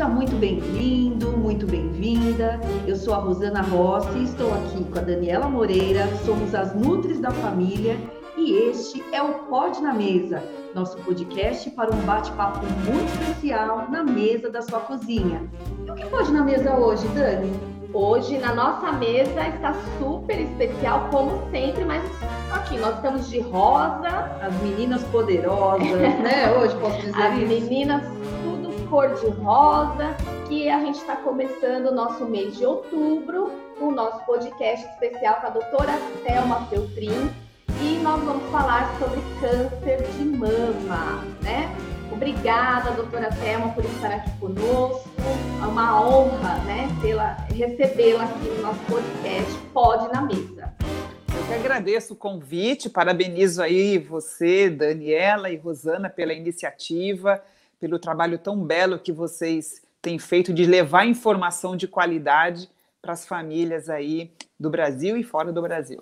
Seja muito bem-vindo, muito bem-vinda. Eu sou a Rosana Rossi e estou aqui com a Daniela Moreira. Somos as Nutris da Família e este é o Pode na Mesa, nosso podcast para um bate-papo muito especial na mesa da sua cozinha. E o que pode na mesa hoje, Dani? Hoje na nossa mesa está super especial, como sempre, mas aqui nós estamos de rosa. As meninas poderosas, né? Hoje posso dizer As isso. meninas tudo cor de rosa, que a gente está começando o nosso mês de outubro, o nosso podcast especial com a doutora Thelma Feltrin. E nós vamos falar sobre câncer de mama, né? Obrigada, doutora Thelma, por estar aqui conosco. É uma honra, né, recebê-la aqui no nosso podcast Pode na Mesa. Eu que agradeço o convite, parabenizo aí você, Daniela e Rosana pela iniciativa, pelo trabalho tão belo que vocês têm feito de levar informação de qualidade para as famílias aí do Brasil e fora do Brasil.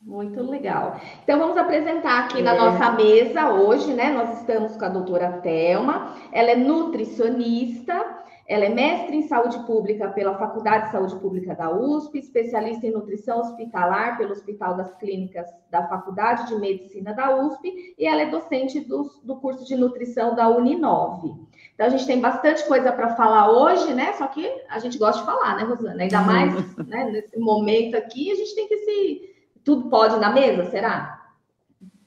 Muito legal. Então vamos apresentar aqui é. na nossa mesa hoje, né? Nós estamos com a doutora Thelma. Ela é nutricionista, ela é mestre em saúde pública pela Faculdade de Saúde Pública da USP, especialista em nutrição hospitalar pelo Hospital das Clínicas da Faculdade de Medicina da USP e ela é docente do, do curso de nutrição da Uninove. Então a gente tem bastante coisa para falar hoje, né? Só que a gente gosta de falar, né, Rosana? Ainda mais né, nesse momento aqui, a gente tem que se tudo pode na mesa, será?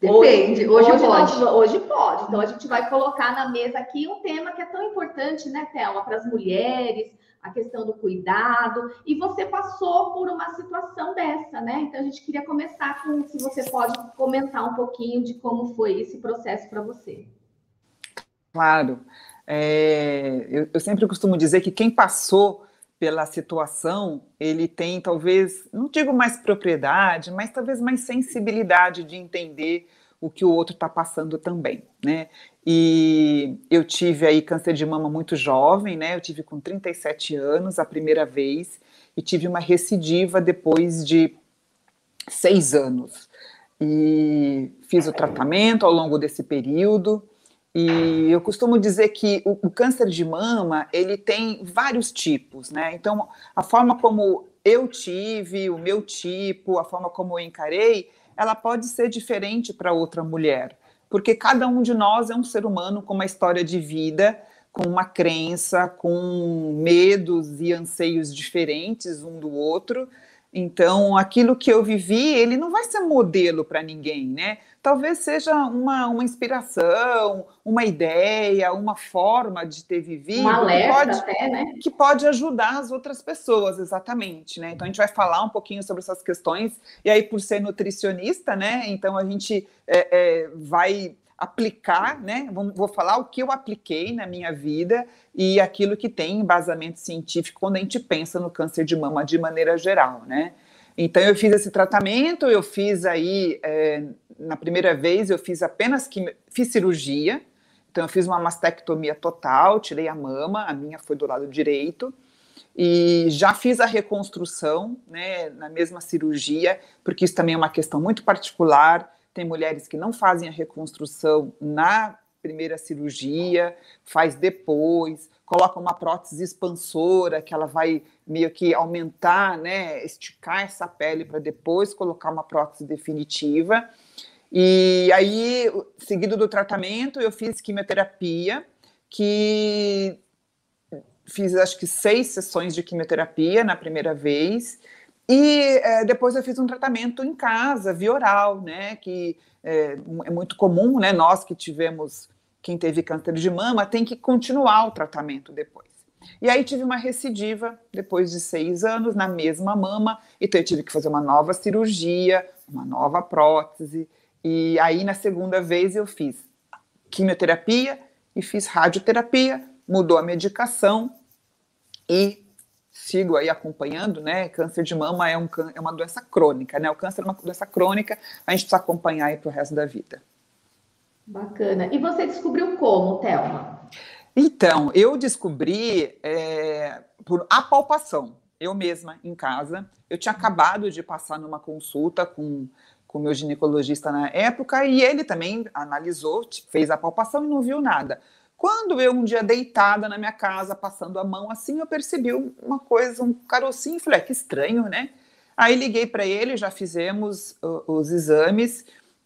Depende, hoje, hoje, hoje pode. Nós, hoje pode. Então a gente vai colocar na mesa aqui um tema que é tão importante, né, Thelma, para as mulheres, a questão do cuidado. E você passou por uma situação dessa, né? Então a gente queria começar com se você pode comentar um pouquinho de como foi esse processo para você. Claro. É, eu, eu sempre costumo dizer que quem passou pela situação, ele tem talvez, não digo mais propriedade, mas talvez mais sensibilidade de entender o que o outro está passando também, né? E eu tive aí câncer de mama muito jovem, né? Eu tive com 37 anos a primeira vez e tive uma recidiva depois de seis anos. E fiz o tratamento ao longo desse período. E eu costumo dizer que o, o, câncer de mama ele tem vários tipos, né? Então a forma como eu tive, o meu tipo, a forma como eu encarei, ela pode ser diferente para outra mulher, porque cada um de nós é um ser humano com uma história de vida, com uma crença, com medos e anseios diferentes um do outro. Então, aquilo que eu vivi, ele não vai ser modelo para ninguém, né? Talvez seja uma, uma inspiração, uma ideia, uma forma de ter vivido. Um alerta que pode, até, né? Que pode ajudar as outras pessoas, exatamente, né? Então, a gente vai falar um pouquinho sobre essas questões. E aí, por ser nutricionista, né? Então, a gente é, é, vai aplicar, né? Vou falar o que eu apliquei na minha vida e aquilo que tem embasamento científico quando a gente pensa no câncer de mama de maneira geral, né? Então eu fiz esse tratamento, eu fiz aí é, na primeira vez eu fiz apenas que fiz cirurgia, então eu fiz uma mastectomia total, tirei a mama, a minha foi do lado direito. E já fiz a reconstrução, né, na mesma cirurgia, porque isso também é uma questão muito particular. Tem mulheres que não fazem a reconstrução na primeira cirurgia, faz depois, coloca uma prótese expansora que ela vai meio que aumentar, né, esticar essa pele para depois colocar uma prótese definitiva. E aí, seguido do tratamento, eu fiz quimioterapia, que fiz acho que seis sessões de quimioterapia na primeira vez, e é, depois eu fiz um tratamento em casa, via oral, né? Que é, é, muito comum, né? Nós que tivemos, quem teve câncer de mama, tem que continuar o tratamento depois. E aí tive uma recidiva depois de seis anos na mesma mama, então eu tive que fazer uma nova cirurgia, uma nova prótese. E aí na segunda vez eu fiz quimioterapia e fiz radioterapia, mudou a medicação e sigo aí acompanhando, né? Câncer de mama é, um, é uma doença crônica, né? O câncer é uma doença crônica, a gente precisa acompanhar aí para o resto da vida. Bacana. E você descobriu como, Thelma? Então, eu descobri é, por apalpação, eu mesma em casa. Eu tinha acabado de passar numa consulta com com o meu ginecologista na época e ele também analisou, fez a palpação e não viu nada. Quando eu, um dia deitada na minha casa, passando a mão assim, eu percebi uma coisa, um carocinho, falei, ah, que estranho, né? Aí liguei para ele, já fizemos uh, os exames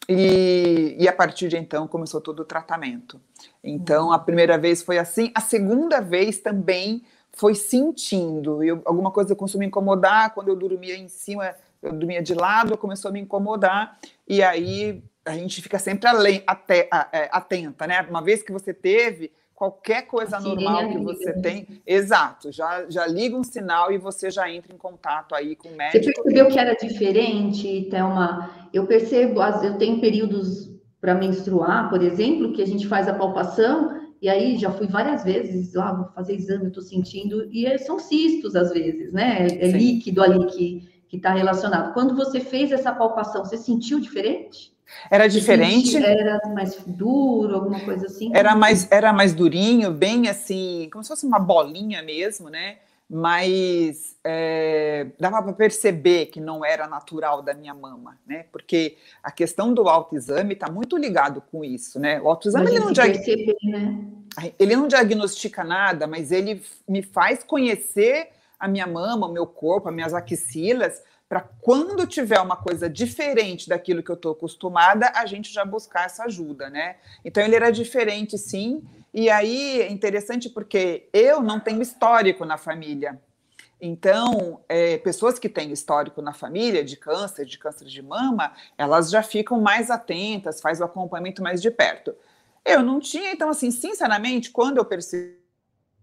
e, e, a partir de então começou todo o tratamento. Então a primeira vez foi assim, a segunda vez também foi sentindo. Eu, alguma coisa começou me incomodar, quando eu dormia em cima, eu dormia de lado, começou a me incomodar, e aí a gente fica sempre além, até, é, atenta, né? Uma vez que você teve, qualquer coisa normal que você né? tem, exato, já, já liga um sinal e você já entra em contato aí com o médico. Você percebeu que era diferente, Thelma? Eu percebo, eu tenho períodos para menstruar, por exemplo, que a gente faz a palpação, e aí já fui várias vezes lá, vou fazer exame, eu tô sentindo, e é, são cistos às vezes, né? É Sim. líquido ali que está relacionado. Quando você fez essa palpação, você sentiu diferente? Era diferente? Era mais duro, alguma coisa assim? Era mais, era mais durinho, bem assim, como se fosse uma bolinha mesmo, né? Mas é, dava para perceber que não era natural da minha mama, né? Porque a questão do autoexame está muito ligado com isso, né? O autoexame ele não, diag... né? ele não diagnostica nada, mas ele me faz conhecer a minha mama, o meu corpo, as minhas axilas, para quando tiver uma coisa diferente daquilo que eu estou acostumada, a gente já buscar essa ajuda, né? Então ele era diferente, sim. E aí é interessante porque eu não tenho histórico na família. Então, é, pessoas que têm histórico na família de câncer, de câncer de mama, elas já ficam mais atentas, faz o acompanhamento mais de perto. Eu não tinha, então, assim, sinceramente, quando eu percebi,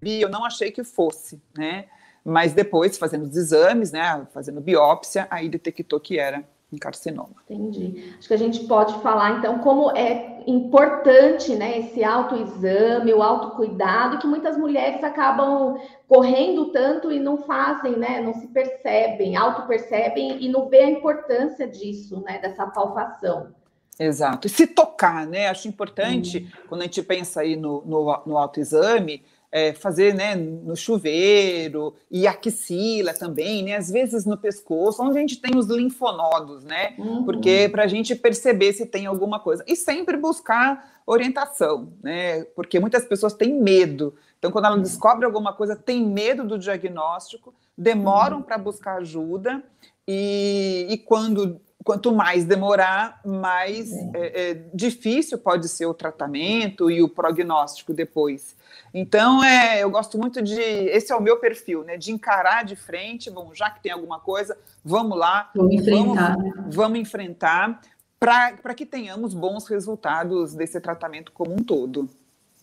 eu não achei que fosse, né? Mas depois, fazendo os exames, né, fazendo biópsia, aí detectou que era um carcinoma. Entendi. Acho que a gente pode falar, então, como é importante, né, esse autoexame, o autocuidado, que muitas mulheres acabam correndo tanto e não fazem, né, não se percebem, auto-percebem e não vê a importância disso, né, dessa palpação. Exato. E se tocar, né? Acho importante, hum. quando a gente pensa aí no, no, no autoexame, é, fazer né, no chuveiro e axila também, né? Às vezes no pescoço, onde a gente tem os linfonodos, né? Uhum. Porque para a gente perceber se tem alguma coisa. E sempre buscar orientação, né? Porque muitas pessoas têm medo. Então, quando ela uhum. descobre alguma coisa, tem medo do diagnóstico, demoram uhum. para buscar ajuda, e, e quando quanto mais demorar, mais é. É, difícil pode ser o tratamento e o prognóstico depois. Então, é, eu gosto muito de. Esse é o meu perfil, né? De encarar de frente, bom, já que tem alguma coisa, vamos lá. Vamos enfrentar. Vamos, vamos enfrentar para que tenhamos bons resultados desse tratamento como um todo.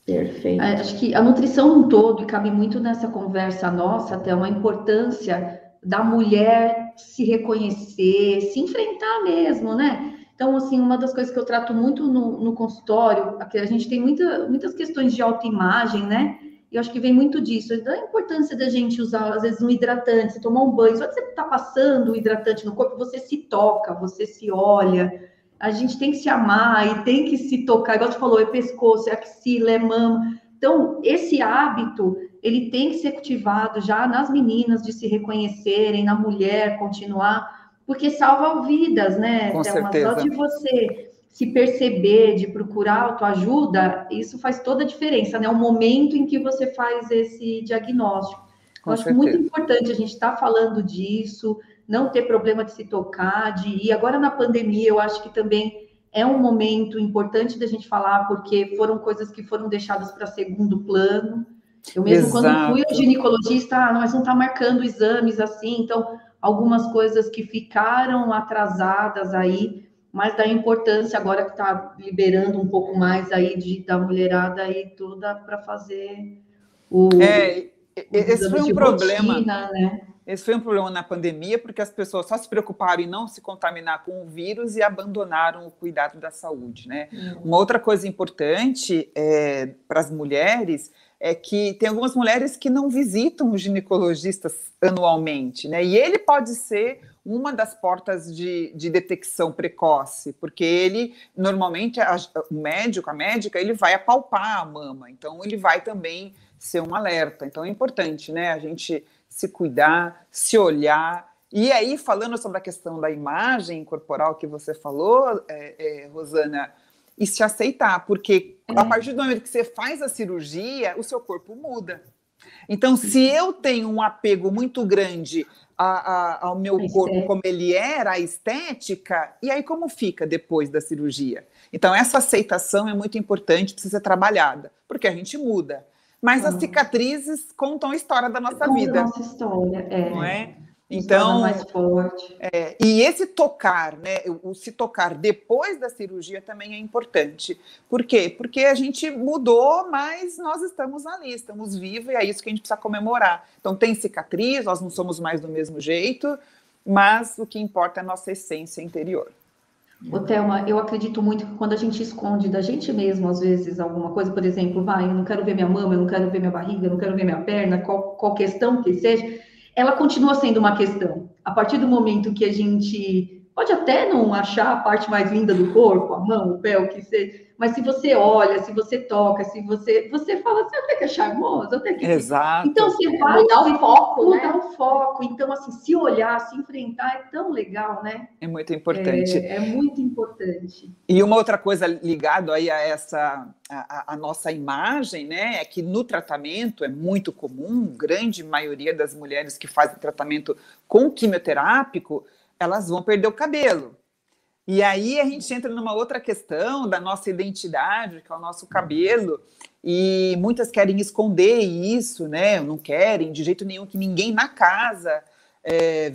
Perfeito. É, acho que a nutrição um todo, e cabe muito nessa conversa nossa, até uma importância da mulher se reconhecer, se enfrentar mesmo, né? Então, assim, uma das coisas que eu trato muito no, no consultório, a gente tem muita, muitas questões de autoimagem, né? E eu acho que vem muito disso, da importância da gente usar, às vezes, um hidratante, tomar um banho, só que você está passando o hidratante no corpo, você se toca, você se olha. A gente tem que se amar e tem que se tocar, igual você falou, é pescoço, é axila, é mama. Então, esse hábito, ele tem que ser cultivado já nas meninas de se reconhecerem, na mulher continuar porque salva vidas, né? Com Thelma? certeza. Só de você se perceber, de procurar autoajuda, isso faz toda a diferença, né? O momento em que você faz esse diagnóstico. Com eu acho certeza. muito importante a gente estar tá falando disso, não ter problema de se tocar, de ir. Agora na pandemia, eu acho que também é um momento importante da gente falar, porque foram coisas que foram deixadas para segundo plano. Eu mesmo, Exato. quando fui ao ginecologista, ah, nós não está marcando exames assim, então algumas coisas que ficaram atrasadas aí, mas da importância agora que está liberando um pouco mais aí de, da mulherada aí toda para fazer o. É, esse foi um problema. Rotina, né? Esse foi um problema na pandemia, porque as pessoas só se preocuparam em não se contaminar com o vírus e abandonaram o cuidado da saúde, né? Uhum. Uma outra coisa importante é, para as mulheres é que tem algumas mulheres que não visitam os ginecologistas anualmente, né? E ele pode ser uma das portas de, de detecção precoce, porque ele, normalmente, a, o médico, a médica, ele vai apalpar a mama, então ele vai também ser um alerta. Então é importante, né, a gente se cuidar, se olhar. E aí, falando sobre a questão da imagem corporal que você falou, é, é, Rosana, e se aceitar, porque é. a partir do momento que você faz a cirurgia, o seu corpo muda. Então, se eu tenho um apego muito grande a, a, ao meu corpo como ele era, a estética, e aí como fica depois da cirurgia? Então, essa aceitação é muito importante, precisa ser trabalhada, porque a gente muda. Mas as cicatrizes contam a história da nossa vida. Nossa história, é. Não é? Então, mais forte. É, e esse tocar, né, o, se tocar depois da cirurgia também é importante. Por quê? Porque a gente mudou, mas nós estamos ali, estamos vivos e é isso que a gente precisa comemorar. Então tem cicatriz, nós não somos mais do mesmo jeito, mas o que importa é a nossa essência interior. Ô, Thelma, eu acredito muito que quando a gente esconde da gente mesmo, às vezes, alguma coisa, por exemplo, vai, eu não quero ver minha mama, eu não quero ver minha barriga, eu não quero ver minha perna, qual, qual questão que seja, ela continua sendo uma questão. A partir do momento que a gente pode até não achar a parte mais linda do corpo, a mão, o pé, o que seja, mas se você olha, se você toca, se você você fala assim, até que é charmoso, até que Exato. Então você vai mudar o foco, mudar né? o foco. Então assim, se olhar, se enfrentar é tão legal, né? É muito importante. É, é muito importante. E uma outra coisa ligado aí a essa a, a, nossa imagem, né, é que no tratamento é muito comum, grande maioria das mulheres que fazem tratamento com quimioterápico, elas vão perder o cabelo. E aí a gente entra numa outra questão da nossa identidade, que é o nosso cabelo, e muitas querem esconder isso, né? Não querem de jeito nenhum que ninguém na casa é,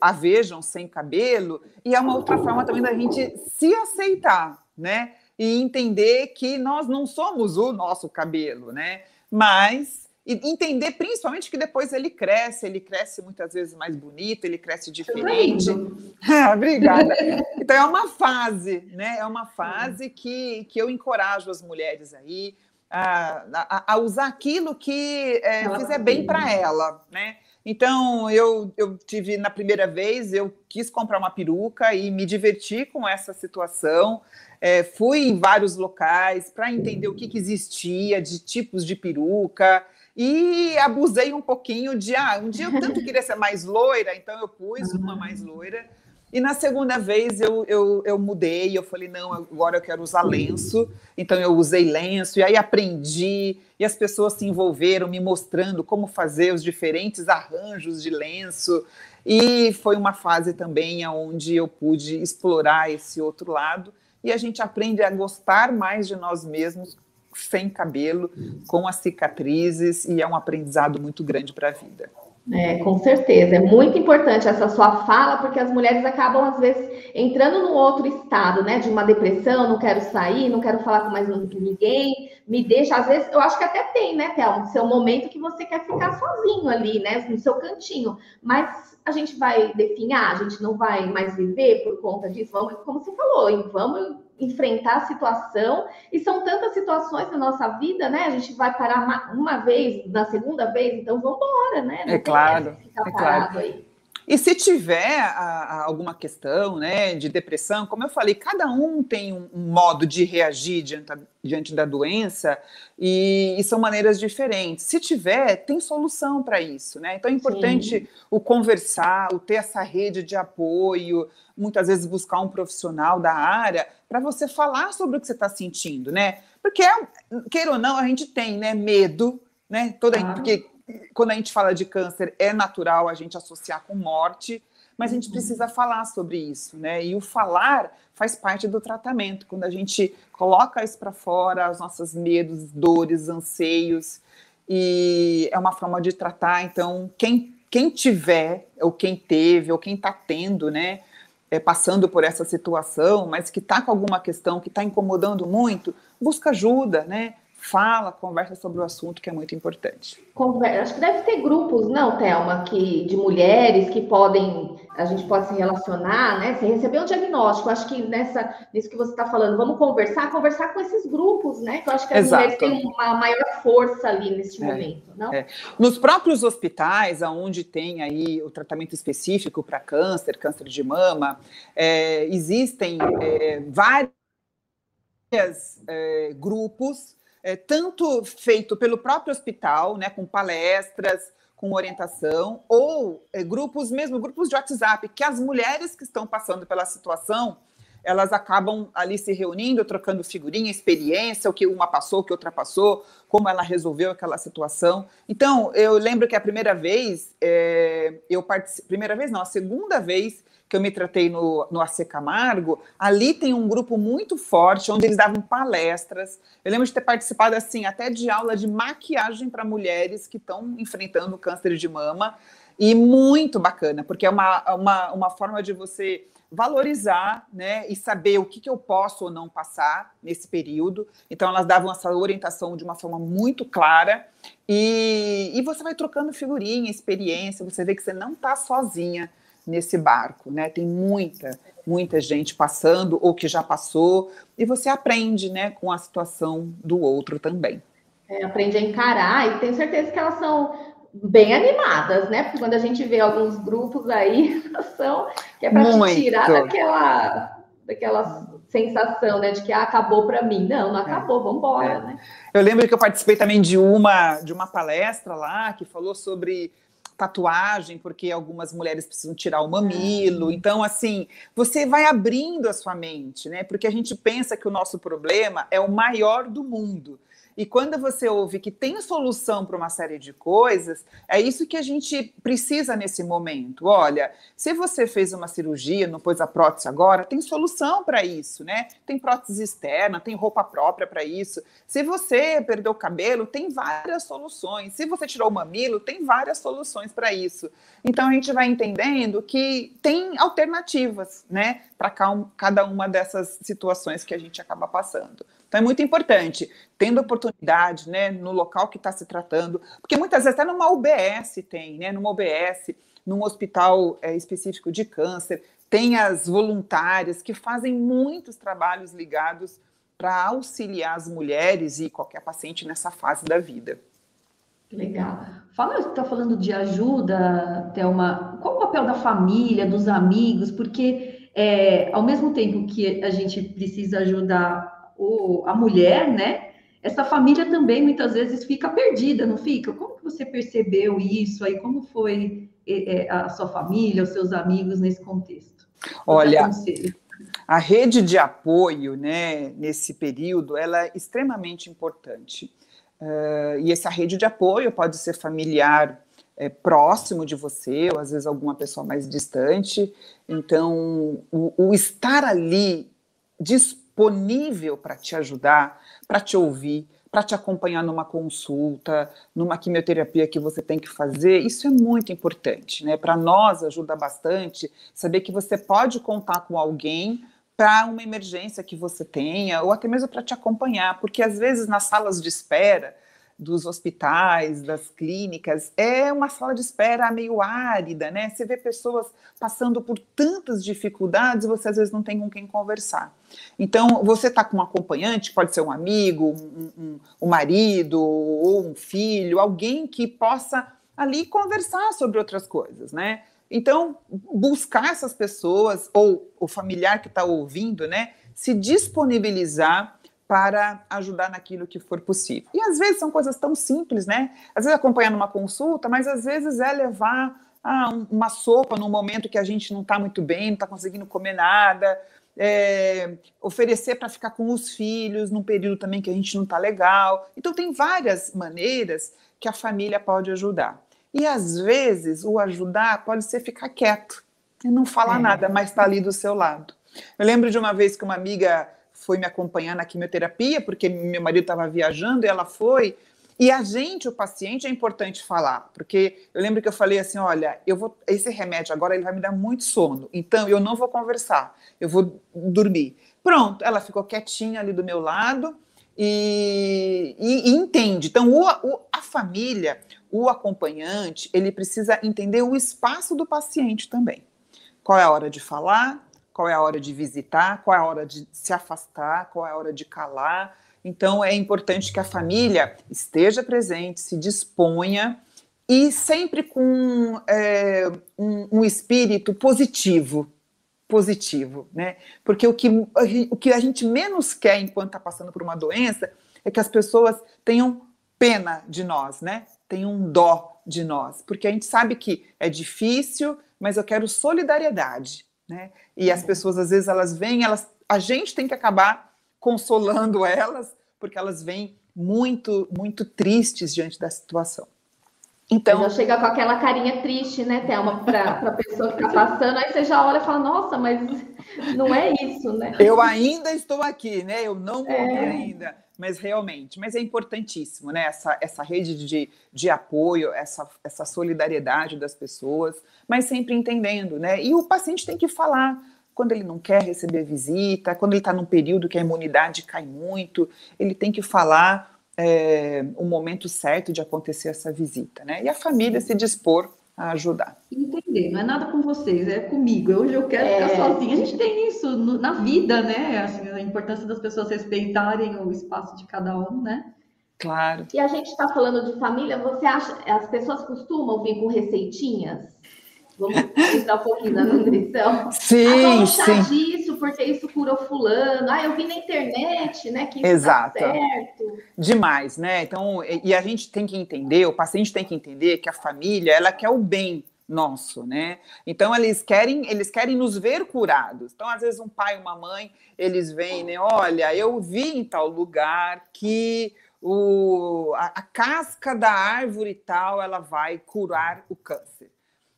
a vejam sem cabelo. E é uma outra forma também da gente se aceitar, né? E entender que nós não somos o nosso cabelo, né? Mas e entender principalmente que depois ele cresce, ele cresce muitas vezes mais bonito, ele cresce diferente. Ah, obrigada. Então é uma fase, né? É uma fase que, que eu encorajo as mulheres aí a, a, a usar aquilo que é, fizer bem para ela, né? Então eu, eu tive na primeira vez eu quis comprar uma peruca e me diverti com essa situação. É, fui em vários locais para entender o que, que existia de tipos de peruca e abusei um pouquinho de, ah, um dia eu tanto queria ser mais loira, então eu pus uma mais loira. E na segunda vez eu, eu, eu mudei, eu falei, não, agora eu quero usar lenço. Então eu usei lenço, e aí aprendi, e as pessoas se envolveram me mostrando como fazer os diferentes arranjos de lenço. E foi uma fase também onde eu pude explorar esse outro lado, e a gente aprende a gostar mais de nós mesmos sem cabelo, com as cicatrizes, e é um aprendizado muito grande para a vida. É, com certeza, é muito importante essa sua fala, porque as mulheres acabam, às vezes, entrando num outro estado, né? De uma depressão, não quero sair, não quero falar com mais ninguém, me deixa. Às vezes, eu acho que até tem, né, Thelma? Seu momento que você quer ficar sozinho ali, né? No seu cantinho. Mas a gente vai definhar, a gente não vai mais viver por conta disso. Vamos, como você falou, vamos enfrentar a situação, e são tantas situações na nossa vida, né? A gente vai parar uma, uma vez, na segunda vez, então vamos embora, né? Não é claro, é claro. Aí. E se tiver a, a alguma questão né, de depressão, como eu falei, cada um tem um, um modo de reagir diante, diante da doença e, e, são maneiras diferentes. Se tiver, tem solução para isso. Né? Então é importante Sim. o conversar, o ter essa rede de apoio, muitas vezes buscar um profissional da área para você falar sobre o que você está sentindo, né? Porque, queira ou não, a gente tem né, medo, né? Toda, ah. Porque quando a gente fala de câncer, é natural a gente associar com morte, mas a gente uhum. precisa falar sobre isso, né? E o falar faz parte do tratamento, quando a gente coloca isso para fora, os nossos medos, dores, anseios, e é uma forma de tratar. Então, quem, quem tiver, ou quem teve, ou quem está tendo, né? É, passando por essa situação, mas que está com alguma questão que está incomodando muito, busca ajuda, né? Fala, conversa sobre o assunto, que é muito importante. Conversa. Acho que deve ter grupos, não, Thelma, que, de mulheres que podem, a gente pode se relacionar, né? Sem receber um diagnóstico. Acho que nessa, nisso que você está falando, vamos conversar, conversar com esses grupos, né? Que eu acho que as Exato. mulheres têm uma maior força ali neste é, momento, não? É. Nos próprios hospitais, onde tem aí o tratamento específico para câncer, câncer de mama, é, existem é, vários é, grupos é, tanto feito pelo próprio hospital, né, com palestras, com orientação, ou é, grupos mesmo, grupos de WhatsApp, que as mulheres que estão passando pela situação elas acabam ali se reunindo, trocando figurinha, experiência, o que uma passou, o que outra passou, como ela resolveu aquela situação. Então, eu lembro que a primeira vez, é, eu participei, primeira vez não, a segunda vez que eu me tratei no, no AC Camargo, ali tem um grupo muito forte, onde eles davam palestras. Eu lembro de ter participado, assim, até de aula de maquiagem para mulheres que estão enfrentando câncer de mama, e muito bacana, porque é uma, uma, uma forma de você valorizar né, e saber o que, que eu posso ou não passar nesse período. Então, elas davam essa orientação de uma forma muito clara e, e você vai trocando figurinha, experiência, você vê que você não está sozinha nesse barco, né? Tem muita, muita gente passando ou que já passou e você aprende, né, com a situação do outro também. É, aprende a encarar e tenho certeza que elas são bem animadas, né? Porque quando a gente vê alguns grupos aí, são que é para te tirar daquela, daquela sensação, né, de que ah, acabou para mim. Não, não é. acabou, é. vamos embora, é. né? Eu lembro que eu participei também de uma de uma palestra lá que falou sobre tatuagem, porque algumas mulheres precisam tirar o mamilo. É. Então, assim, você vai abrindo a sua mente, né? Porque a gente pensa que o nosso problema é o maior do mundo. E quando você ouve que tem solução para uma série de coisas, é isso que a gente precisa nesse momento. Olha, se você fez uma cirurgia, não pôs a prótese agora, tem solução para isso, né? Tem prótese externa, tem roupa própria para isso. Se você perdeu o cabelo, tem várias soluções. Se você tirou o mamilo, tem várias soluções para isso. Então a gente vai entendendo que tem alternativas, né, para cada uma dessas situações que a gente acaba passando. Então é muito importante, tendo oportunidade, né, no local que está se tratando, porque muitas vezes até numa UBS tem, né, numa UBS, num hospital é, específico de câncer, tem as voluntárias que fazem muitos trabalhos ligados para auxiliar as mulheres e qualquer paciente nessa fase da vida. Legal. Fala, está falando de ajuda, Thelma. Qual o papel da família, dos amigos? Porque é, ao mesmo tempo que a gente precisa ajudar o, a mulher, né? Essa família também muitas vezes fica perdida, não fica? Como que você percebeu isso aí? Como foi é, a sua família, os seus amigos nesse contexto? Olha, a rede de apoio, né, nesse período, ela é extremamente importante. Uh, e essa rede de apoio pode ser familiar é, próximo de você, ou às vezes alguma pessoa mais distante. Então, o, o estar ali disponível disponível para te ajudar, para te ouvir, para te acompanhar numa consulta, numa quimioterapia que você tem que fazer, isso é muito importante, né? Para nós ajuda bastante saber que você pode contar com alguém para uma emergência que você tenha, ou até mesmo para te acompanhar, porque às vezes nas salas de espera dos hospitais, das clínicas, é uma sala de espera meio árida, né? Você vê pessoas passando por tantas dificuldades e você às vezes não tem com quem conversar. Então, você está com um acompanhante, pode ser um amigo, um, um, um marido ou um filho, alguém que possa ali conversar sobre outras coisas, né? Então, buscar essas pessoas ou o familiar que está ouvindo, né? Se disponibilizar para ajudar naquilo que for possível. E às vezes são coisas tão simples, né? Às vezes acompanhar uma consulta, mas às vezes é levar ah, uma sopa num momento que a gente não está muito bem, não está conseguindo comer nada, é, oferecer para ficar com os filhos num período também que a gente não está legal. Então tem várias maneiras que a família pode ajudar. E às vezes o ajudar pode ser ficar quieto e não falar é. nada, mas está ali do seu lado. Eu lembro de uma vez que uma amiga foi me acompanhar na quimioterapia, porque meu marido estava viajando e ela foi. E a gente, o paciente, é importante falar, porque eu lembro que eu falei assim: olha, eu vou esse remédio agora ele vai me dar muito sono, então eu não vou conversar, eu vou dormir. Pronto, ela ficou quietinha ali do meu lado e, e, e entende. Então, o, o, a família, o acompanhante, ele precisa entender o espaço do paciente também. Qual é a hora de falar, qual é a hora de visitar, qual é a hora de se afastar, qual é a hora de calar. Então, é importante que a família esteja presente, se disponha e sempre com é, um, um, espírito positivo. Positivo, né? Porque o que, o que a gente menos quer enquanto está passando por uma doença é que as pessoas tenham pena de nós, né? Tenham dó de nós. Porque a gente sabe que é difícil, mas eu quero solidariedade né? E as pessoas, às vezes, elas vêm, elas a gente tem que acabar consolando elas, porque elas vêm muito, muito tristes diante da situação. Então, já chega com aquela carinha triste, né, Thelma, para a pessoa que está passando, aí você já olha e fala, nossa, mas não é isso, né? Eu ainda estou aqui, né? Eu não morri é. ainda, mas realmente, mas é importantíssimo, né? Essa, essa rede de, de apoio, essa, essa solidariedade das pessoas, mas sempre entendendo, né? E o paciente tem que falar quando ele não quer receber visita, quando ele está num período que a imunidade cai muito, ele tem que falar é, o momento certo de acontecer essa visita, né? E a família se dispor a ajudar. Entender, não é nada com vocês, é comigo. Hoje eu quero é... ficar sozinha. A gente tem isso no, na vida, né? Assim, a importância das pessoas respeitarem o espaço de cada um, né? Claro. E a gente está falando de família, você acha, as pessoas costumam vir com receitinhas? Vamos entrar um pouquinho na nutrição. Sim, ah, sim. disso, porque isso curou fulano. Ah, eu vi na internet, né, que isso Exato. Tá certo. Demais, né? Então, e a gente tem que entender, o paciente tem que entender que a família, ela quer o bem nosso, né? Então eles querem, eles querem nos ver curados. Então às vezes um pai, uma mãe, eles vêm, né? Olha, eu vi em tal lugar que o, a, a casca da árvore tal, ela vai curar o câncer.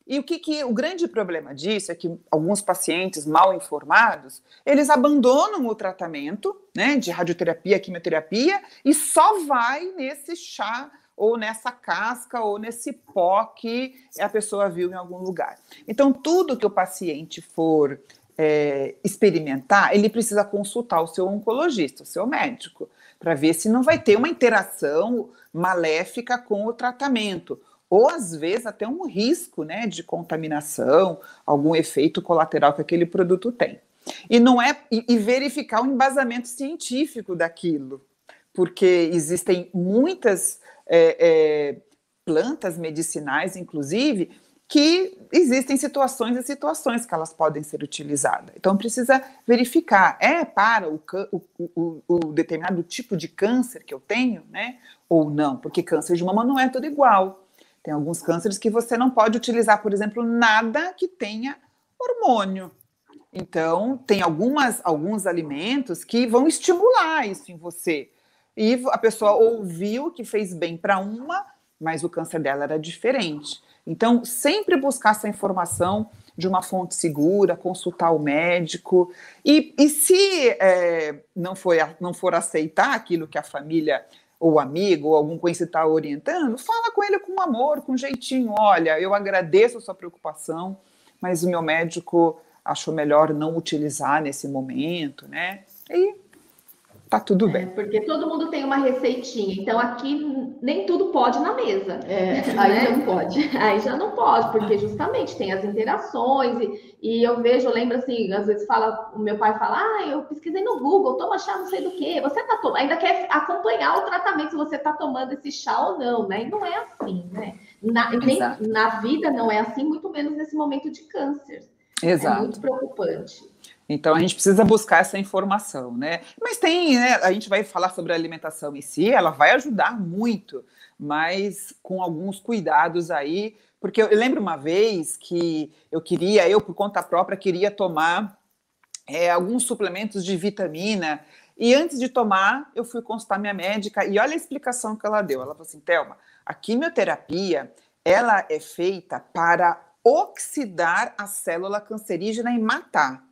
E o que, que o grande problema disso é que alguns pacientes mal informados, eles abandonam o tratamento, né, de radioterapia, quimioterapia e só vai nesse chá ou nessa casca ou nesse pó que a pessoa viu em algum lugar. Então, tudo que o paciente for é, experimentar, ele precisa consultar o seu oncologista, o seu médico, para ver se não vai ter uma interação maléfica com o tratamento ou às vezes até um risco né, de contaminação, algum efeito colateral que aquele produto tem. E não é e, e verificar o embasamento científico daquilo, porque existem muitas é, é, plantas medicinais, inclusive, que existem situações e situações que elas podem ser utilizadas. Então precisa verificar, é para o, o, o, determinado tipo de câncer que eu tenho, né? Ou não, porque câncer de mama não é tudo igual. Tem alguns cânceres que você não pode utilizar, por exemplo, nada que tenha hormônio. Então, tem algumas, alguns alimentos que vão estimular isso em você. E a pessoa ouviu que fez bem para uma, mas o câncer dela era diferente. Então, sempre buscar essa informação de uma fonte segura, consultar o médico. E, e se é, não, foi, não for aceitar aquilo que a família ou amigo, ou algum conhecido está orientando, fala com ele com amor, com jeitinho. Olha, eu agradeço a sua preocupação, mas o meu médico achou melhor não utilizar nesse momento, né? E tá tudo bem. É, porque todo mundo tem uma receitinha, então aqui nem tudo pode na mesa. É, aí né? não pode. Aí já não pode, porque justamente tem as interações e, e eu vejo, eu lembro assim, às vezes fala, o meu pai fala, ah, eu pesquisei no Google, toma chá não sei do que, você tá tomando, ainda quer acompanhar o tratamento se você tá tomando esse chá ou não, né? E não é assim, né? Na, nem, na vida não é assim, muito menos nesse momento de câncer. Exato. É muito preocupante. Então a gente precisa buscar essa informação, né? Mas tem, né? A gente vai falar sobre a alimentação em si, ela vai ajudar muito, mas com alguns cuidados aí, porque eu, lembro uma vez que eu queria, eu por conta própria queria tomar é, alguns suplementos de vitamina e antes de tomar eu fui consultar minha médica e olha a explicação que ela deu. Ela falou assim, Thelma, a quimioterapia ela é feita para oxidar a célula cancerígena e matar.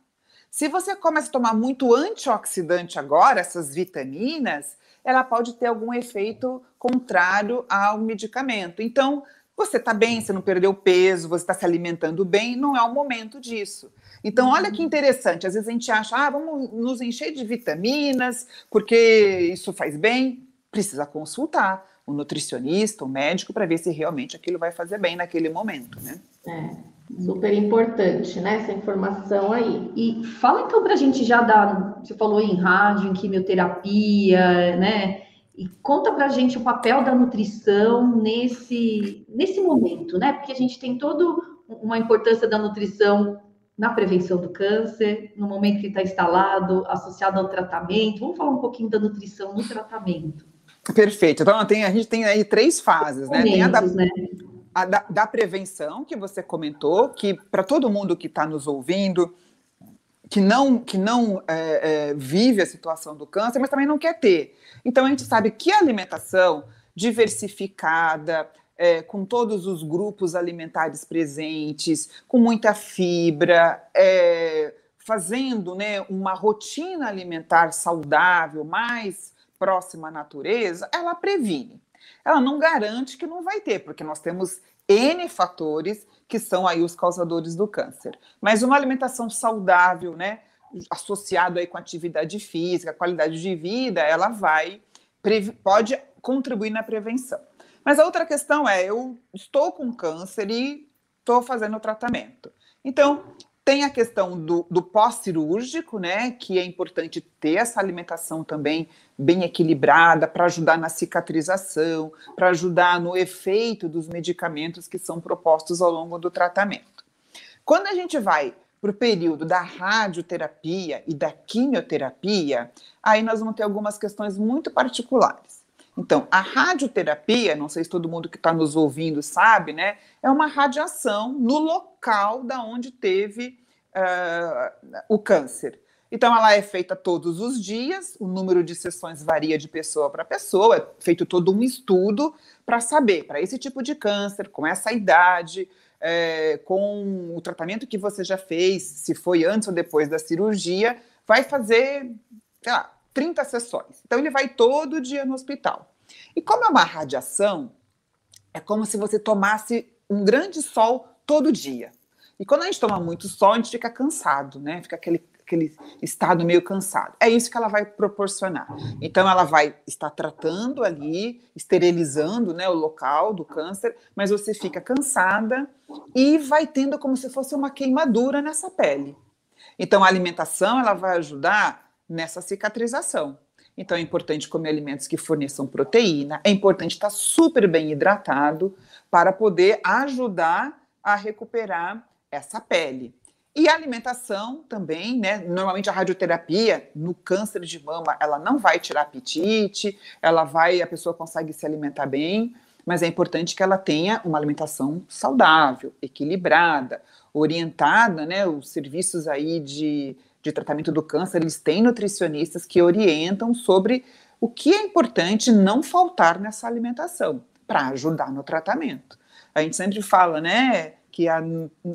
Se você começa a tomar muito antioxidante agora, essas vitaminas, ela pode ter algum efeito contrário ao medicamento. Então, você está bem, você não perdeu peso, você está se alimentando bem, não é o momento disso. Então, olha que interessante. Às vezes a gente acha, ah, vamos nos encher de vitaminas, porque isso faz bem. Precisa consultar o nutricionista, o médico, para ver se realmente aquilo vai fazer bem naquele momento, né? É. Super importante, né? Essa informação aí. E fala então para a gente já dar, você falou em rádio, em quimioterapia, né? E conta para a gente o papel da nutrição nesse, nesse momento, né? Porque a gente tem toda uma importância da nutrição na prevenção do câncer, no momento que está instalado, associado ao tratamento. Vamos falar um pouquinho da nutrição no tratamento. Perfeito. Então, tem, a gente tem aí três fases, né? Tem a da, né? A, da, da, prevenção que você comentou, que para todo mundo que está nos ouvindo, que não, que não é, é, vive a situação do câncer, mas também não quer ter. Então, a gente sabe que a alimentação diversificada, é, com todos os grupos alimentares presentes, com muita fibra, é, fazendo né, uma rotina alimentar saudável, mais próxima à natureza, ela previne. Ela não garante que não vai ter, porque nós temos N fatores que são aí os causadores do câncer. Mas uma alimentação saudável, né, associado aí com atividade física, qualidade de vida, ela vai pode contribuir na prevenção. Mas a outra questão é, eu estou com câncer e estou fazendo o tratamento. Então, tem a questão do, do pós-cirúrgico, né, que é importante ter essa alimentação também bem equilibrada para ajudar na cicatrização, para ajudar no efeito dos medicamentos que são propostos ao longo do tratamento. Quando a gente vai para o período da radioterapia e da quimioterapia, aí nós vamos ter algumas questões muito particulares. Então, a radioterapia, não sei se todo mundo que está nos ouvindo sabe, né? É uma radiação no local da onde teve uh, o câncer. Então, ela é feita todos os dias, o número de sessões varia de pessoa para pessoa, é feito todo um estudo para saber, para esse tipo de câncer, com essa idade, é, com o tratamento que você já fez, se foi antes ou depois da cirurgia, vai fazer, sei lá, 30 sessões. Então, ele vai todo dia no hospital. E como é uma radiação, é como se você tomasse um grande sol todo dia. E quando a gente toma muito sol, a gente fica cansado, né? Fica aquele, aquele estado meio cansado. É isso que ela vai proporcionar. Então, ela vai estar tratando ali, esterilizando né, o local do câncer, mas você fica cansada e vai tendo como se fosse uma queimadura nessa pele. Então, a alimentação ela vai ajudar nessa cicatrização. Então é importante comer alimentos que forneçam proteína, é importante estar super bem hidratado para poder ajudar a recuperar essa pele. E a alimentação também, né? Normalmente a radioterapia no câncer de mama, ela não vai tirar apetite, ela vai, a pessoa consegue se alimentar bem, mas é importante que ela tenha uma alimentação saudável, equilibrada, orientada, né? Os serviços aí de de tratamento do câncer, eles têm nutricionistas que orientam sobre o que é importante não faltar nessa alimentação para ajudar no tratamento. A gente sempre fala, né, que a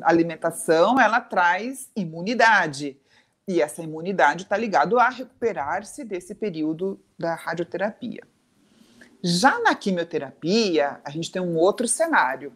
alimentação ela traz imunidade e essa imunidade está ligado a recuperar-se desse período da radioterapia. Já na quimioterapia, a gente tem um outro cenário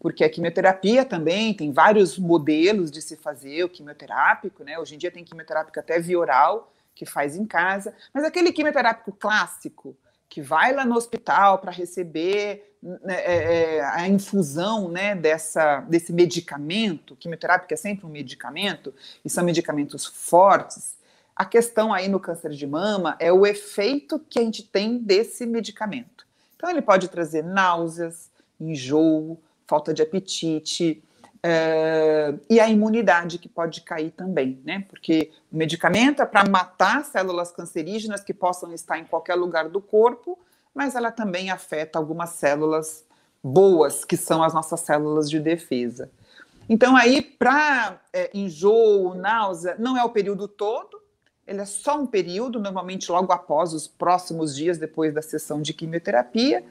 porque a quimioterapia também tem vários modelos de se fazer o quimioterápico, né? Hoje em dia tem quimioterápico até via oral, que faz em casa, mas aquele quimioterápico clássico, que vai lá no hospital para receber né, é, é, a infusão né, dessa, desse medicamento, quimioterápico é sempre um medicamento, e são medicamentos fortes. A questão aí no câncer de mama é o efeito que a gente tem desse medicamento. Então, ele pode trazer náuseas, enjoo, falta de apetite, é, e a imunidade que pode cair também, né? Porque o medicamento é para matar células cancerígenas que possam estar em qualquer lugar do corpo, mas ela também afeta algumas células boas, que são as nossas células de defesa. Então, aí, para é, enjoo, náusea, não é o período todo, ele é só um período, normalmente logo após os próximos dias depois da sessão de quimioterapia,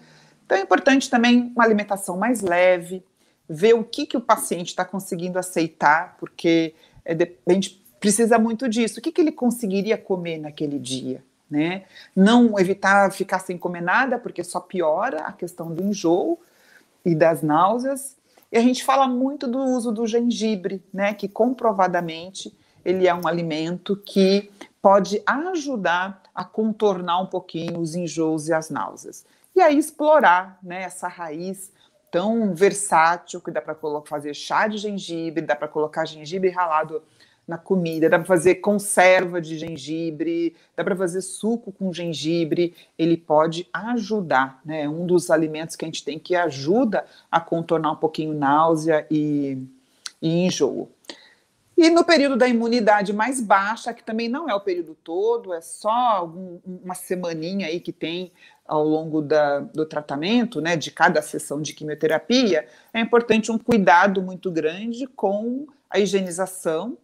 então é importante também uma alimentação mais leve, ver o que, que o paciente está conseguindo aceitar, porque é, gente precisa muito disso. O que, que ele conseguiria comer naquele dia? Né? Não evitar ficar sem comer nada, porque só piora a questão do enjoo e das náuseas. E a gente fala muito do uso do gengibre, né? Que comprovadamente ele é um alimento que pode ajudar a contornar um pouquinho os enjoos e as náuseas e aí explorar né, essa raiz tão versátil que dá para fazer chá de gengibre, dá para colocar gengibre ralado na comida, dá para fazer conserva de gengibre, dá para fazer suco com gengibre, ele pode ajudar, né? É um dos alimentos que a gente tem que ajuda a contornar um pouquinho náusea e, e enjoo. E no período da imunidade mais baixa, que também não é o período todo, é só uma semaninha aí que tem ao longo da, do tratamento, né, de cada sessão de quimioterapia, é importante um cuidado muito grande com a higienização,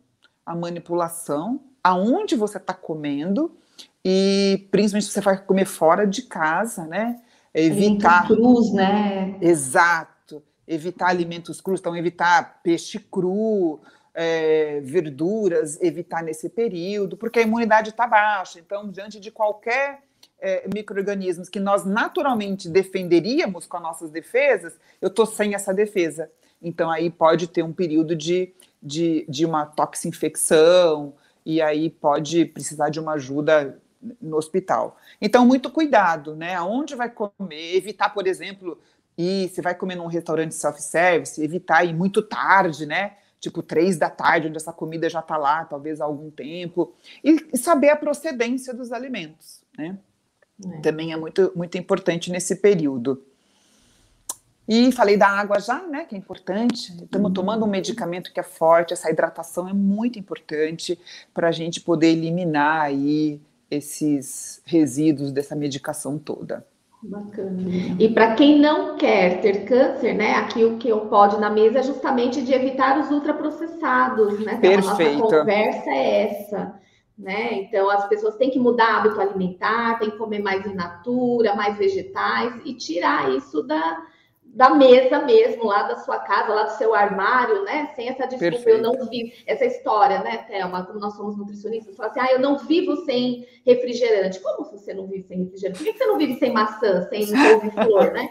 a manipulação, aonde você está comendo e principalmente se você vai comer fora de casa, né? Evitar cruz, né? Exato. Evitar alimentos crus, então evitar peixe cru, é, verduras, evitar nesse período, porque a imunidade está baixa. Então, diante de qualquer é, micro-organismos que nós naturalmente defenderíamos com as nossas defesas, eu estou sem essa defesa. Então, aí pode ter um período de, de, de uma toxinfecção, e aí pode precisar de uma ajuda no hospital. Então, muito cuidado, né? Aonde vai comer, evitar, por exemplo, ir, se vai comer num restaurante self-service, evitar ir muito tarde, né? Tipo três da tarde, onde essa comida já está lá, talvez há algum tempo, e saber a procedência dos alimentos, né? É. Também é muito, muito importante nesse período. E falei da água já, né? Que é importante. Estamos uhum. tomando um medicamento que é forte, essa hidratação é muito importante para a gente poder eliminar aí esses resíduos dessa medicação toda. Bacana. E para quem não quer ter câncer, né? Aqui o que eu pode na mesa é justamente de evitar os ultraprocessados, né? Então, Perfeito. A nossa conversa é essa. Né? Então, as pessoas têm que mudar hábito alimentar, têm que comer mais in natura, mais vegetais e tirar isso da, da mesa mesmo, lá da sua casa, lá do seu armário, né? Sem essa desculpa, Perfeito. eu não vivo. Essa história, né, Thelma? Como nós somos nutricionistas, fala assim, ah, eu não vivo sem refrigerante. Como você não vive sem refrigerante? Por que você não vive sem maçã, sem couve-flor, né?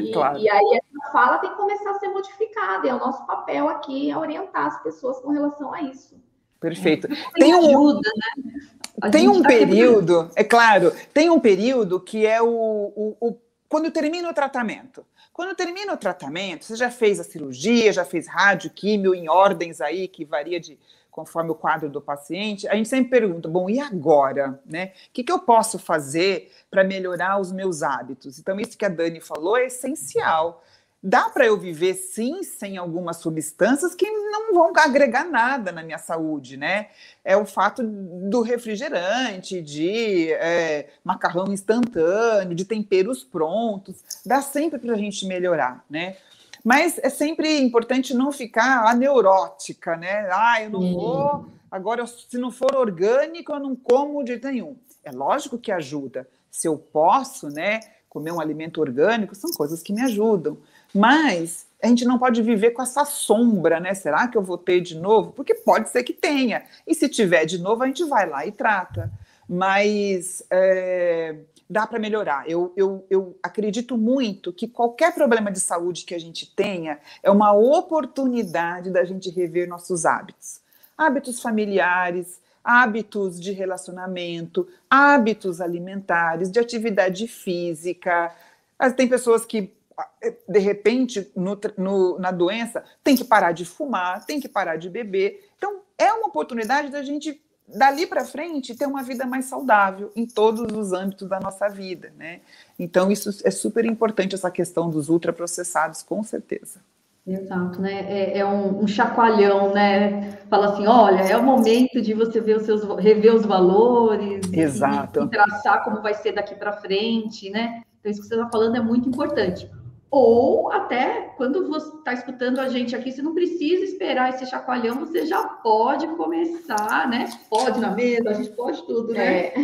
E, claro. e, aí essa fala tem que começar a ser modificada, e é o nosso papel aqui é orientar as pessoas com relação a isso. Perfeito. Tem um, ajuda, né? tem um período, é claro, tem um período que é o, o, o quando termina o tratamento. Quando termina o tratamento, você já fez a cirurgia, já fez rádio, químio em ordens aí que varia de conforme o quadro do paciente, a gente sempre pergunta, bom, e agora, né? O que, que eu posso fazer para melhorar os meus hábitos? Então, isso que a Dani falou é essencial. Dá para eu viver sim sem algumas substâncias que não vão agregar nada na minha saúde, né? É o fato do refrigerante, de é, macarrão instantâneo, de temperos prontos, dá sempre para a gente melhorar, né? Mas é sempre importante não ficar a neurótica, né? Ah, eu não vou, agora se não for orgânico, eu não como de jeito nenhum. É lógico que ajuda. Se eu posso, né, comer um alimento orgânico, são coisas que me ajudam. Mas a gente não pode viver com essa sombra, né? Será que eu vou ter de novo? Porque pode ser que tenha. E se tiver de novo, a gente vai lá e trata. Mas é, dá para melhorar. Eu, eu, eu acredito muito que qualquer problema de saúde que a gente tenha é uma oportunidade da gente rever nossos hábitos. Hábitos familiares, hábitos de relacionamento, hábitos alimentares, de atividade física. Tem pessoas que de repente, no, no, na doença, tem que parar de fumar, tem que parar de beber. Então, é uma oportunidade da gente, dali para frente, ter uma vida mais saudável em todos os âmbitos da nossa vida, né? Então, isso é super importante, essa questão dos ultraprocessados, com certeza. Exato, né? É, é um, um, chacoalhão, né? Fala assim, olha, é o momento de você ver os seus, rever os valores, Exato. E, e traçar como vai ser daqui para frente, né? Então, isso que você está falando é muito importante. Ou até quando você está escutando a gente aqui, você não precisa esperar esse chacoalhão, você já pode começar, né? Pode na mesa, a gente pode tudo, né? É.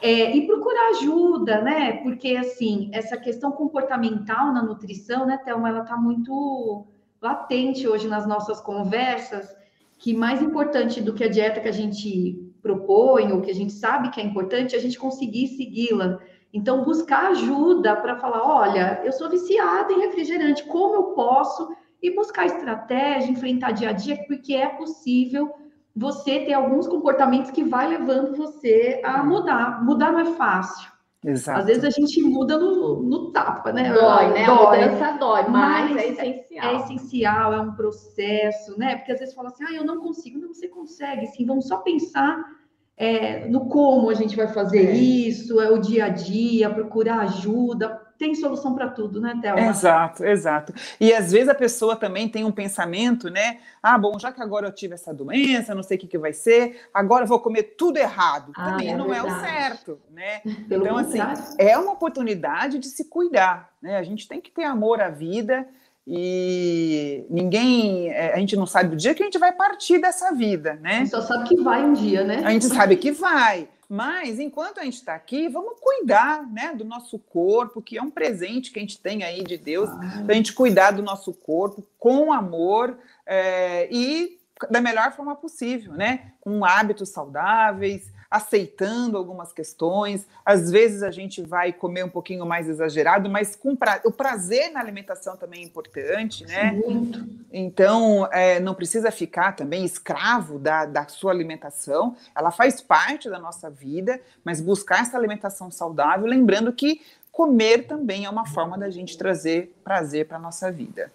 É, e procurar ajuda, né? Porque assim, essa questão comportamental na nutrição, né, Thelma, ela está muito latente hoje nas nossas conversas, que mais importante do que a dieta que a gente propõe, ou que a gente sabe que é importante, é a gente conseguir segui-la. Então, buscar ajuda para falar: olha, eu sou viciada em refrigerante, como eu posso? E buscar estratégia, enfrentar dia a dia, porque é possível você ter alguns comportamentos que vai levando você a mudar. Mudar não é fácil. Exato. Às vezes a gente muda no, no tapa, né? Dói, né? Dói. A mudança dói, mas, mas é essencial. É, é, essencial, é um processo, né? Porque às vezes fala assim, ah, eu não consigo. Não, você consegue, sim. Vamos só pensar é, no como a gente vai fazer é. isso, é o dia a dia, procurar ajuda. Tem solução para tudo, né, Thelma? Exato, exato. E às vezes a pessoa também tem um pensamento, né? Ah, bom, já que agora eu tive essa doença, não sei o que, que vai ser, agora eu vou comer tudo errado. Ah, também é não verdade. é o certo, né? Pelo então, assim, é uma oportunidade de se cuidar, né? A gente tem que ter amor à vida e ninguém, é, a gente não sabe o dia que a gente vai partir dessa vida, né? A gente só sabe que vai um dia, né? A gente sabe que vai, mas enquanto a gente está aqui, vamos cuidar, né, do nosso corpo, que é um presente que a gente tem aí de Deus, ah. a gente cuidar do nosso corpo com amor é, e da melhor forma possível, né? Com hábitos saudáveis, aceitando algumas questões. Às vezes a gente vai comer um pouquinho mais exagerado, mas com pra... o prazer na alimentação também é importante, né? Muito. Então, é, não precisa ficar também escravo da, da sua alimentação. Ela faz parte da nossa vida, mas buscar essa alimentação saudável, lembrando que comer também é uma forma da gente trazer prazer para a nossa vida.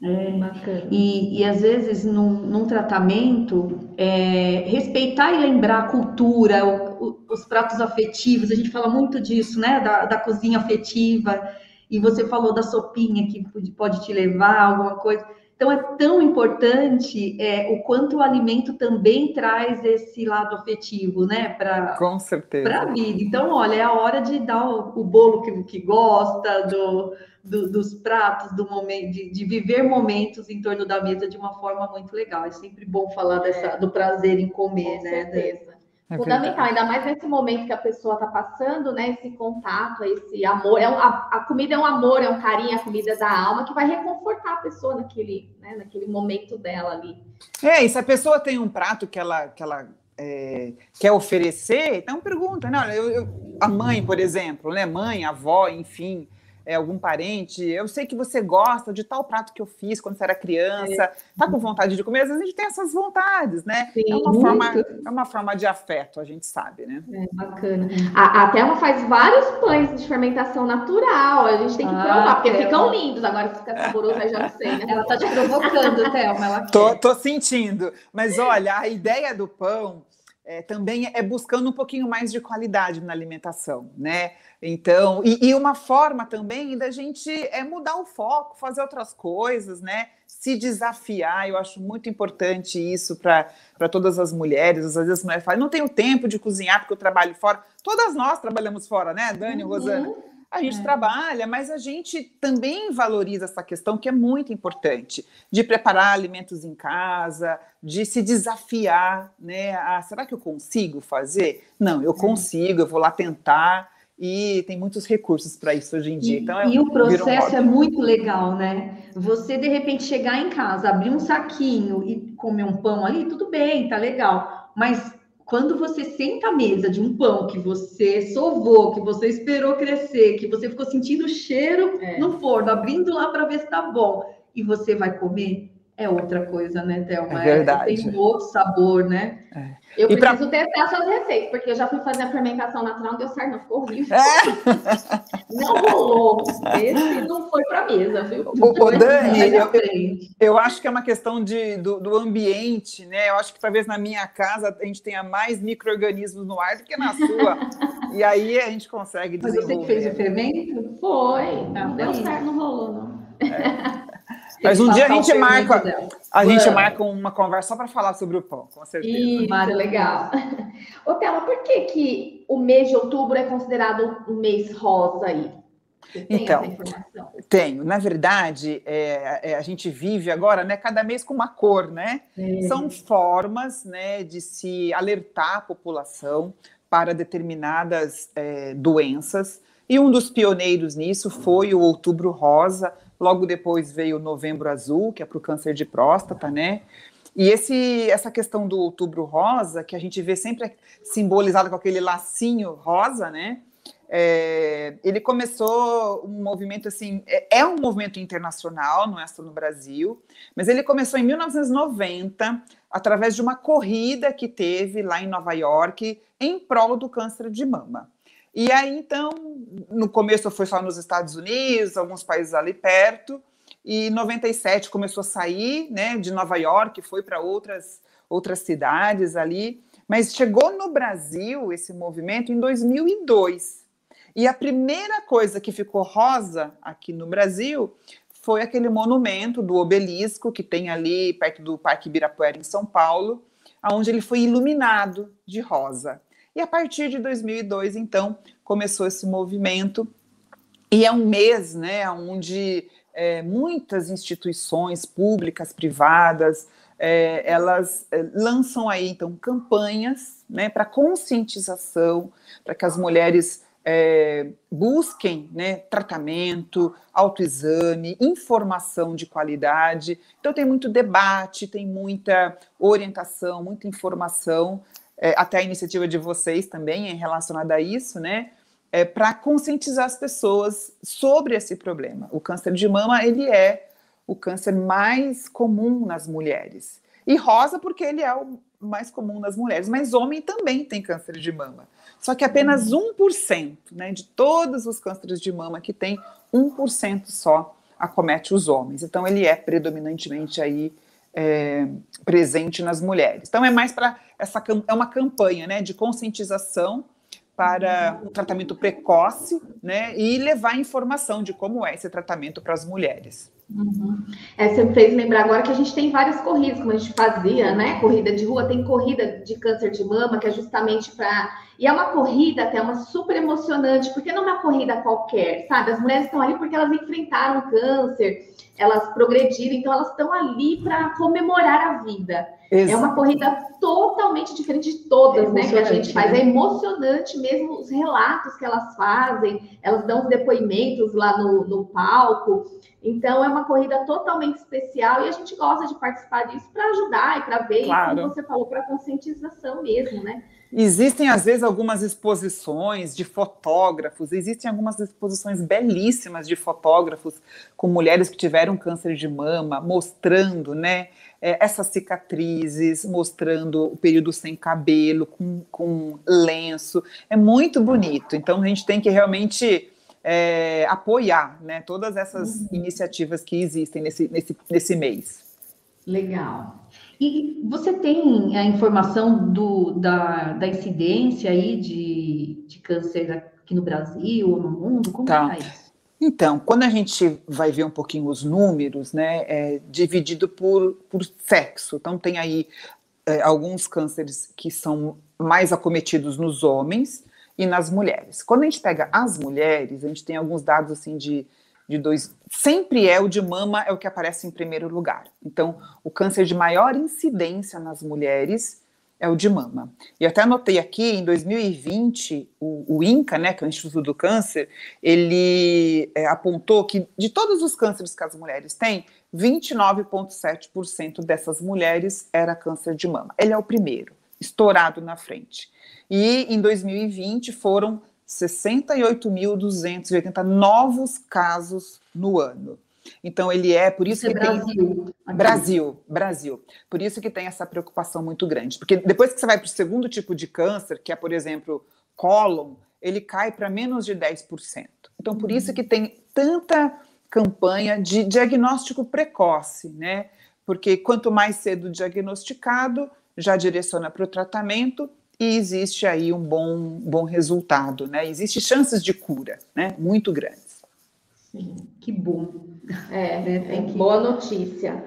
É, e, e às vezes num, num tratamento é, respeitar e lembrar a cultura, o, o, os pratos afetivos, a gente fala muito disso, né? Da, da cozinha afetiva, e você falou da sopinha que pode te levar alguma coisa. Então é tão importante é, o quanto o alimento também traz esse lado afetivo, né? Pra, Com certeza. Para a vida. Então, olha, é a hora de dar o, o bolo que, que gosta, do, do, dos pratos, do momento, de, de, viver momentos em torno da mesa de uma forma muito legal. É sempre bom falar dessa, do prazer em comer, Com né? Certeza. É Fundamental, ainda mais nesse momento que a pessoa está passando, né? Esse contato, esse amor. É um, a, a, comida é um amor, é um carinho, a comida é da alma que vai reconfortar a pessoa naquele, né, naquele momento dela ali. É, e se a pessoa tem um prato que ela, que ela é, quer oferecer, então pergunta, né? Eu, eu, a mãe, por exemplo, né? Mãe, avó, enfim é, algum parente, eu sei que você gosta de tal prato que eu fiz quando você era criança, é. tá com vontade de comer, às vezes a gente tem essas vontades, né? Sim, é, uma forma, é uma forma de afeto, a gente sabe, né? É, bacana. A, a Thelma faz vários pães de fermentação natural, a gente tem que ah, provar, porque Thelma. ficam lindos, agora se fica saboroso, eu já não sei, né? Ela tá te provocando, Thelma, ela tô, tô sentindo, mas olha, a ideia do pão é, também é buscando um pouquinho mais de qualidade na alimentação, né? Então, e, e, uma forma também da gente é mudar o foco, fazer outras coisas, né? Se desafiar, eu acho muito importante isso para todas as mulheres. Às vezes as mulheres falam, não tenho tempo de cozinhar porque eu trabalho fora. Todas nós trabalhamos fora, né, Dani, uhum. Rosana? A gente é. trabalha, mas a gente também valoriza essa questão que é muito importante, de preparar alimentos em casa, de se desafiar, né? Ah, será que eu consigo fazer? Não, eu consigo, eu vou lá tentar e tem muitos recursos para isso hoje em dia. Então, é, e o processo um é muito legal, né? Você de repente chegar em casa, abrir um saquinho e comer um pão ali, tudo bem, tá legal. Mas quando você senta à mesa de um pão que você sovou, que você esperou crescer, que você ficou sentindo o cheiro é. no forno, abrindo lá para ver se tá bom, e você vai comer, é outra coisa, né, Thelma? É verdade. É, tem um outro sabor, né? É. Eu e preciso pra... testar suas receitas, porque eu já fui fazer a fermentação natural, não deu certo, não, ficou horrível. É. Não rolou. Esse não foi para mesa, viu? O, o Dani, eu, eu, acho que é uma questão de, do, do, ambiente, né? Eu acho que talvez na minha casa a gente tenha mais micro-organismos no ar do que na sua. e aí a gente consegue desenvolver. Mas você que fez o fermento? Foi. Não deu certo, não rolou, não. É. Mas um dia a gente marca, a gente marca uma conversa só para falar sobre o pão, com certeza. Isso, legal. Ô, Thelma, por que, que o mês de outubro é considerado um mês rosa aí? então, tenho. Na verdade, é, é, a gente vive agora, né, cada mês com uma cor, né? É. São formas, né, de se alertar a população para determinadas é, doenças. E um dos pioneiros nisso foi o Outubro Rosa, Logo depois veio o Novembro Azul, que é para o câncer de próstata, né? E esse, essa questão do outubro rosa, que a gente vê sempre simbolizado com aquele lacinho rosa, né? É, ele começou um movimento assim, é, é, um movimento internacional, não é só no Brasil, mas ele começou em 1990 através de uma corrida que teve lá em Nova York em prol do câncer de mama. E aí, então, no começo foi só nos Estados Unidos, alguns países ali perto, e em 97 começou a sair né, de Nova York, foi para outras, outras cidades ali, mas chegou no Brasil esse movimento em 2002. E a primeira coisa que ficou rosa aqui no Brasil foi aquele monumento do obelisco que tem ali perto do Parque Ibirapuera, em São Paulo, onde ele foi iluminado de rosa. E a partir de 2002, então, começou esse movimento. E é um mês, né, onde é, muitas instituições públicas, privadas, é, elas é, lançam aí então campanhas né, para conscientização, para que as mulheres é, busquem né, tratamento, autoexame, informação de qualidade. Então tem muito debate, tem muita orientação, muita informação, é, até a iniciativa de vocês também é relacionada a isso, né? É, para conscientizar as pessoas sobre esse problema. O câncer de mama ele é o câncer mais comum nas mulheres. E rosa porque ele é o mais comum nas mulheres, mas homem também tem câncer de mama. Só que apenas 1% né, de todos os cânceres de mama que tem, 1% só acomete os homens. Então ele é predominantemente aí é, presente nas mulheres. Então é mais para essa é uma campanha né, de conscientização para o tratamento precoce né, e levar informação de como é esse tratamento para as mulheres. Uhum. É, você me fez lembrar agora que a gente tem várias corridas, como a gente fazia, né? Corrida de rua, tem corrida de câncer de mama, que é justamente para. E é uma corrida até uma super emocionante, porque não é uma corrida qualquer, sabe? As mulheres estão ali porque elas enfrentaram câncer, elas progrediram, então elas estão ali para comemorar a vida. Exato. É uma corrida totalmente diferente de todas, é né? Que a gente faz. Né? É emocionante mesmo os relatos que elas fazem, elas dão os depoimentos lá no, no palco. Então é uma corrida totalmente especial e a gente gosta de participar disso para ajudar e para ver, claro. e como você falou, para conscientização mesmo, né? Existem, às vezes, algumas exposições de fotógrafos, existem algumas exposições belíssimas de fotógrafos com mulheres que tiveram câncer de mama, mostrando né, é, essas cicatrizes, mostrando o período sem cabelo, com, com lenço. É muito bonito. Então, a gente tem que realmente é, apoiar né, todas essas uhum. iniciativas que existem nesse, nesse, nesse mês. Legal. E você tem a informação do, da, da incidência aí de, de câncer aqui no Brasil ou no mundo? Como tá. é isso? Então, quando a gente vai ver um pouquinho os números, né, é dividido por, por sexo. Então, tem aí é, alguns cânceres que são mais acometidos nos homens e nas mulheres. Quando a gente pega as mulheres, a gente tem alguns dados assim de, de dois. Sempre é o de mama, é o que aparece em primeiro lugar. Então, o câncer de maior incidência nas mulheres é o de mama. E até anotei aqui, em 2020, o, o INCA, né, que é o Instituto do Câncer, ele é, apontou que de todos os cânceres que as mulheres têm, 29,7% dessas mulheres era câncer de mama. Ele é o primeiro, estourado na frente. E em 2020 foram 68.280 novos casos no ano. Então ele é por isso, isso que é tem Brasil. Brasil, Brasil. Por isso que tem essa preocupação muito grande, porque depois que você vai para o segundo tipo de câncer, que é por exemplo cólon, ele cai para menos de 10%. Então por isso que tem tanta campanha de diagnóstico precoce, né? Porque quanto mais cedo diagnosticado, já direciona para o tratamento e existe aí um bom, bom resultado, né? Existem chances de cura, né? Muito grandes. Sim, que bom. É, né? que... boa notícia.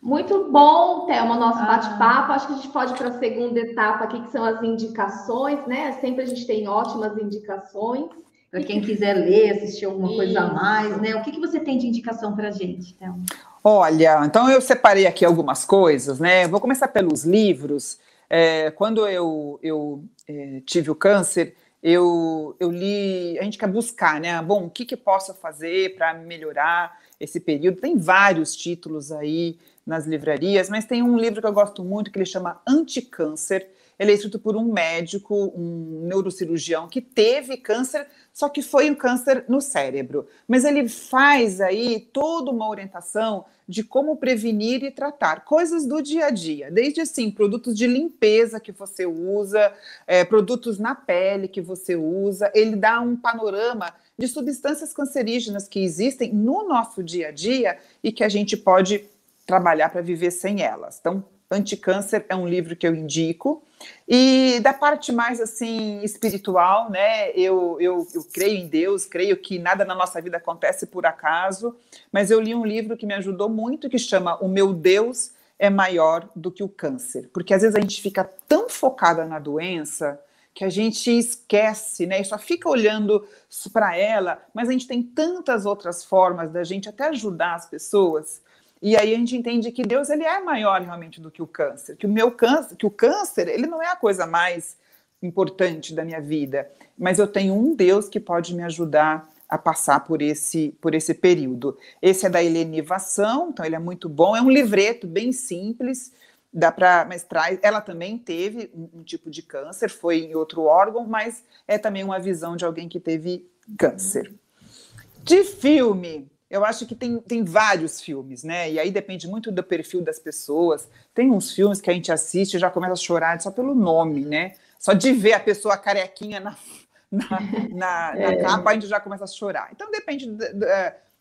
Muito bom, Thelma, nosso ah. bate-papo. Acho que a gente pode ir para a segunda etapa aqui, que são as indicações, né? Sempre a gente tem ótimas indicações. Para quem quiser ler, assistir alguma Isso. coisa a mais, né? O que, que você tem de indicação para a gente, Thelma? Olha, então eu separei aqui algumas coisas, né? Vou começar pelos livros. É, quando eu, eu é, tive o câncer, eu, eu li, a gente quer buscar, né? Bom, o que, que posso fazer para melhorar esse período? Tem vários títulos aí nas livrarias, mas tem um livro que eu gosto muito que ele chama Anticâncer. Ele é escrito por um médico, um neurocirurgião que teve câncer, só que foi um câncer no cérebro. Mas ele faz aí toda uma orientação de como prevenir e tratar coisas do dia a dia, desde assim produtos de limpeza que você usa, é, produtos na pele que você usa. Ele dá um panorama de substâncias cancerígenas que existem no nosso dia a dia e que a gente pode trabalhar para viver sem elas. Então, Anticâncer é um livro que eu indico. E da parte mais assim espiritual, né? Eu, eu, eu creio em Deus, creio que nada na nossa vida acontece por acaso, mas eu li um livro que me ajudou muito que chama O Meu Deus é Maior do que o Câncer. Porque às vezes a gente fica tão focada na doença que a gente esquece, né? E só fica olhando para ela, mas a gente tem tantas outras formas da gente até ajudar as pessoas. E aí a gente entende que Deus ele é maior realmente do que o câncer, que o meu câncer, que o câncer, ele não é a coisa mais importante da minha vida, mas eu tenho um Deus que pode me ajudar a passar por esse por esse período. Esse é da Helenivação, então ele é muito bom, é um livreto bem simples, dá para, mas traz, ela também teve um, um, tipo de câncer, foi em outro órgão, mas é também uma visão de alguém que teve câncer. De filme, eu acho que tem, tem vários filmes, né? E aí depende muito do perfil das pessoas. Tem uns filmes que a gente assiste e já começa a chorar só pelo nome, né? Só de ver a pessoa carequinha na, na, na, na é. capa, a gente já começa a chorar. Então depende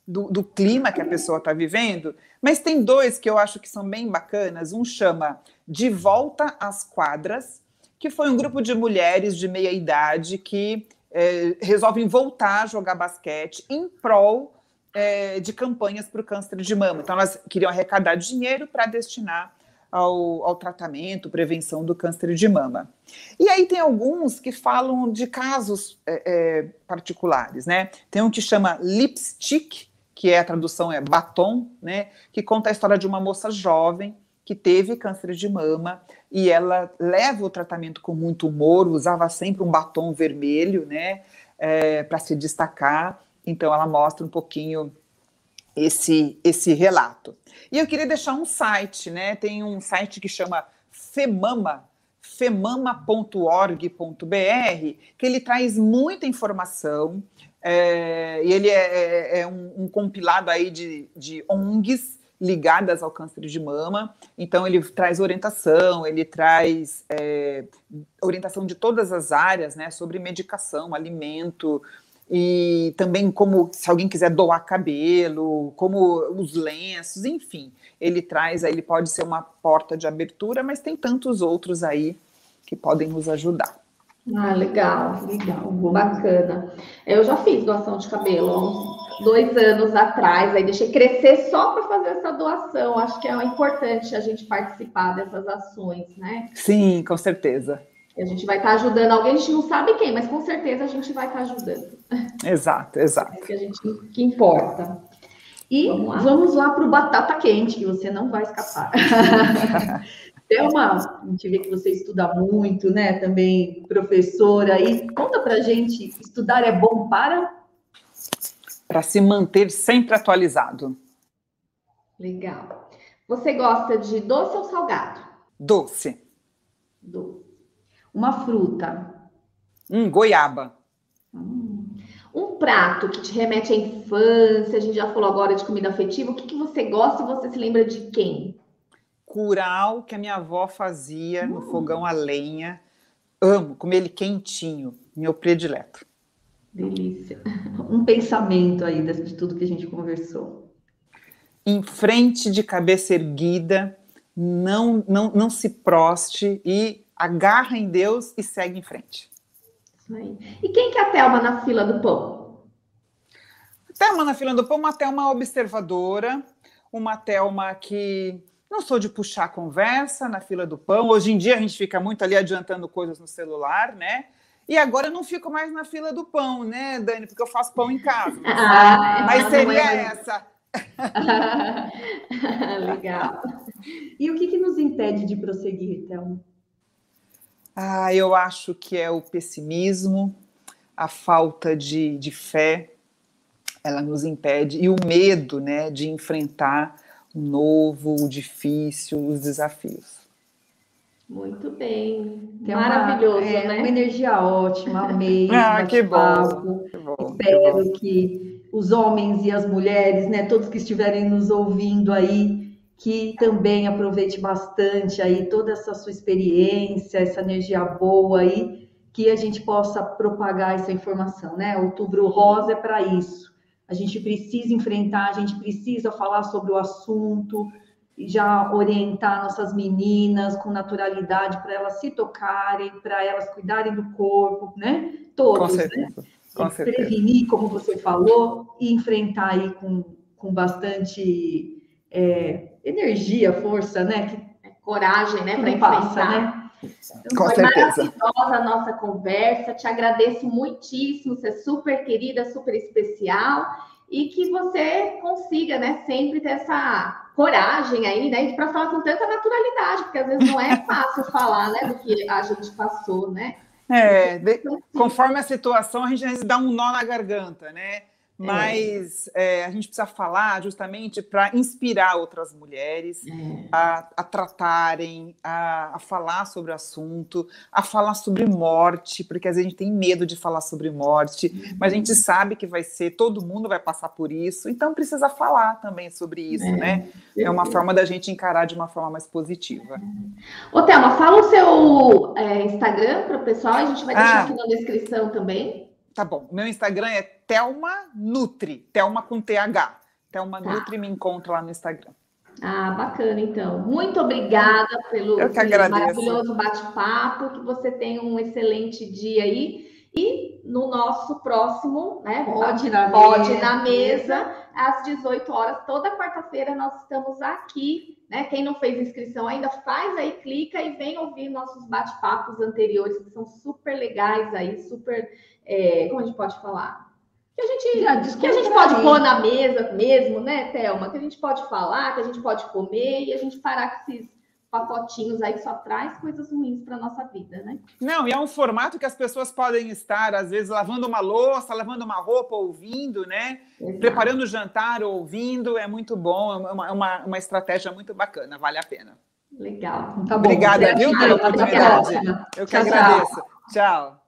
do, do clima que a pessoa está vivendo. Mas tem dois que eu acho que são bem bacanas. Um chama De Volta às Quadras, que foi um grupo de mulheres de meia idade que é, resolvem voltar a jogar basquete em prol é, de campanhas para o câncer de mama. Então, elas queriam arrecadar dinheiro para destinar ao, ao, tratamento, prevenção do câncer de mama. E aí tem alguns que falam de casos é, é, particulares, né? Tem um que chama Lipstick, que é a tradução é batom, né, que conta a história de uma moça jovem que teve câncer de mama e ela leva o tratamento com muito humor, usava sempre um batom vermelho, né, é, para se destacar. Então ela mostra um pouquinho esse esse relato. E eu queria deixar um site, né? Tem um site que chama Femama, femama.org.br, que ele traz muita informação é, e ele é, é, é um, um, compilado aí de, de ONGs ligadas ao câncer de mama. Então ele traz orientação, ele traz é, orientação de todas as áreas, né, sobre medicação, alimento e também como se alguém quiser doar cabelo, como os lenços, enfim, ele traz, ele pode ser uma porta de abertura, mas tem tantos outros aí que podem nos ajudar. Ah, legal, legal, bacana. Eu já fiz doação de cabelo dois anos atrás, aí deixei crescer só para fazer essa doação. Acho que é importante a gente participar dessas ações, né? Sim, com certeza. A gente vai estar tá ajudando alguém, a gente não sabe quem, mas com certeza a gente vai estar tá ajudando. Exato, exato. É que a gente que importa. E vamos lá para o batata quente, que você não vai escapar. Thelma, a gente vê que você estuda muito, né? Também professora. E conta pra gente, estudar é bom para? Para se manter sempre atualizado. Legal. Você gosta de doce ou salgado? Doce. Doce. Uma fruta. Hum, goiaba. Hum. Um prato que te remete à infância, a gente já falou agora de comida afetiva. O que, que você gosta e você se lembra de quem? curau que a minha avó fazia no fogão a lenha. Amo comer ele quentinho, meu predileto. Delícia. Um pensamento aí de tudo que a gente conversou. Em frente de cabeça erguida, não, não, não se proste e agarra em Deus e segue em frente. E quem que é a Thelma na fila do pão? A Thelma na fila do pão, uma Thelma observadora, uma Thelma que não sou de puxar conversa na fila do pão. Hoje em dia a gente fica muito ali adiantando coisas no celular, né? E agora eu não fico mais na fila do pão, né, Dani? Porque eu faço pão em casa. Ah, Mas seria é... essa. Legal. E o que, que nos impede de prosseguir, então? Ah, eu acho que é o pessimismo, a falta de, de fé, ela nos impede, e o medo né, de enfrentar o novo, o difícil, os desafios. Muito bem. Tem Maravilhoso, uma, é, né? Uma energia ótima, amei. ah, que bom, que bom, Espero que, bom. que os homens e as mulheres, né, todos que estiverem nos ouvindo aí, que também aproveite bastante aí toda essa sua experiência, essa energia boa aí, que a gente possa propagar essa informação, né? Outubro Rosa é para isso a gente precisa enfrentar, a gente precisa falar sobre o assunto, já orientar nossas meninas com naturalidade para elas se tocarem, para elas cuidarem do corpo, né? Todos, com né? certeza. né? Com prevenir, como você falou, e enfrentar aí com, com bastante é, energia, força, né? Que, coragem, né? Para enfrentar. Né? Então, Com foi certeza. maravilhosa a nossa conversa. Te agradeço muitíssimo. Você é super querida, super especial. E que você consiga, né, sempre ter essa coragem aí, né, para falar com tanta naturalidade, porque às vezes não é fácil falar, né, do que a gente passou, né? É, de, conforme a situação, a gente dá um nó na garganta, né? É. mas é. É, a gente precisa falar justamente para inspirar outras mulheres é. a, a, tratarem, a, a, falar sobre o assunto, a falar sobre morte, porque às vezes a gente tem medo de falar sobre morte, uhum. mas a gente sabe que vai ser, todo mundo vai passar por isso, então precisa falar também sobre isso, é. né? É uma forma da gente encarar de uma forma mais positiva. Ô, Thelma, fala o seu é, Instagram para o pessoal, a gente vai deixar ah. aqui na descrição também. Tá bom. Meu Instagram é Thelma Nutri, Thelma com TH. Thelma tá. Nutri me encontra lá no Instagram. Ah, bacana, então. Muito obrigada pelo, pelo maravilhoso bate-papo. Que você tenha um excelente dia aí. E no nosso próximo, né? Pode na, pode mesa. na mesa, às 18 horas, toda quarta-feira, nós estamos aqui. Né? Quem não fez inscrição ainda, faz aí, clica e vem ouvir nossos bate-papos anteriores, que são super legais aí, super é, como a gente pode falar? Que a gente, que a gente pode pôr na mesa mesmo, né, Thelma? Que a gente pode falar, que a gente pode comer e a gente parar com esses pacotinhos aí que só traz coisas ruins para nossa vida, né? Não, e é um formato que as pessoas podem estar, às vezes, lavando uma louça, lavando uma roupa, ouvindo, né? Exato. Preparando o jantar, ouvindo, é muito bom, é uma, uma, uma estratégia muito bacana, vale a pena. Legal. Tá bom. Obrigada, viu, pela oportunidade. Eu que tchau, agradeço. tchau. tchau.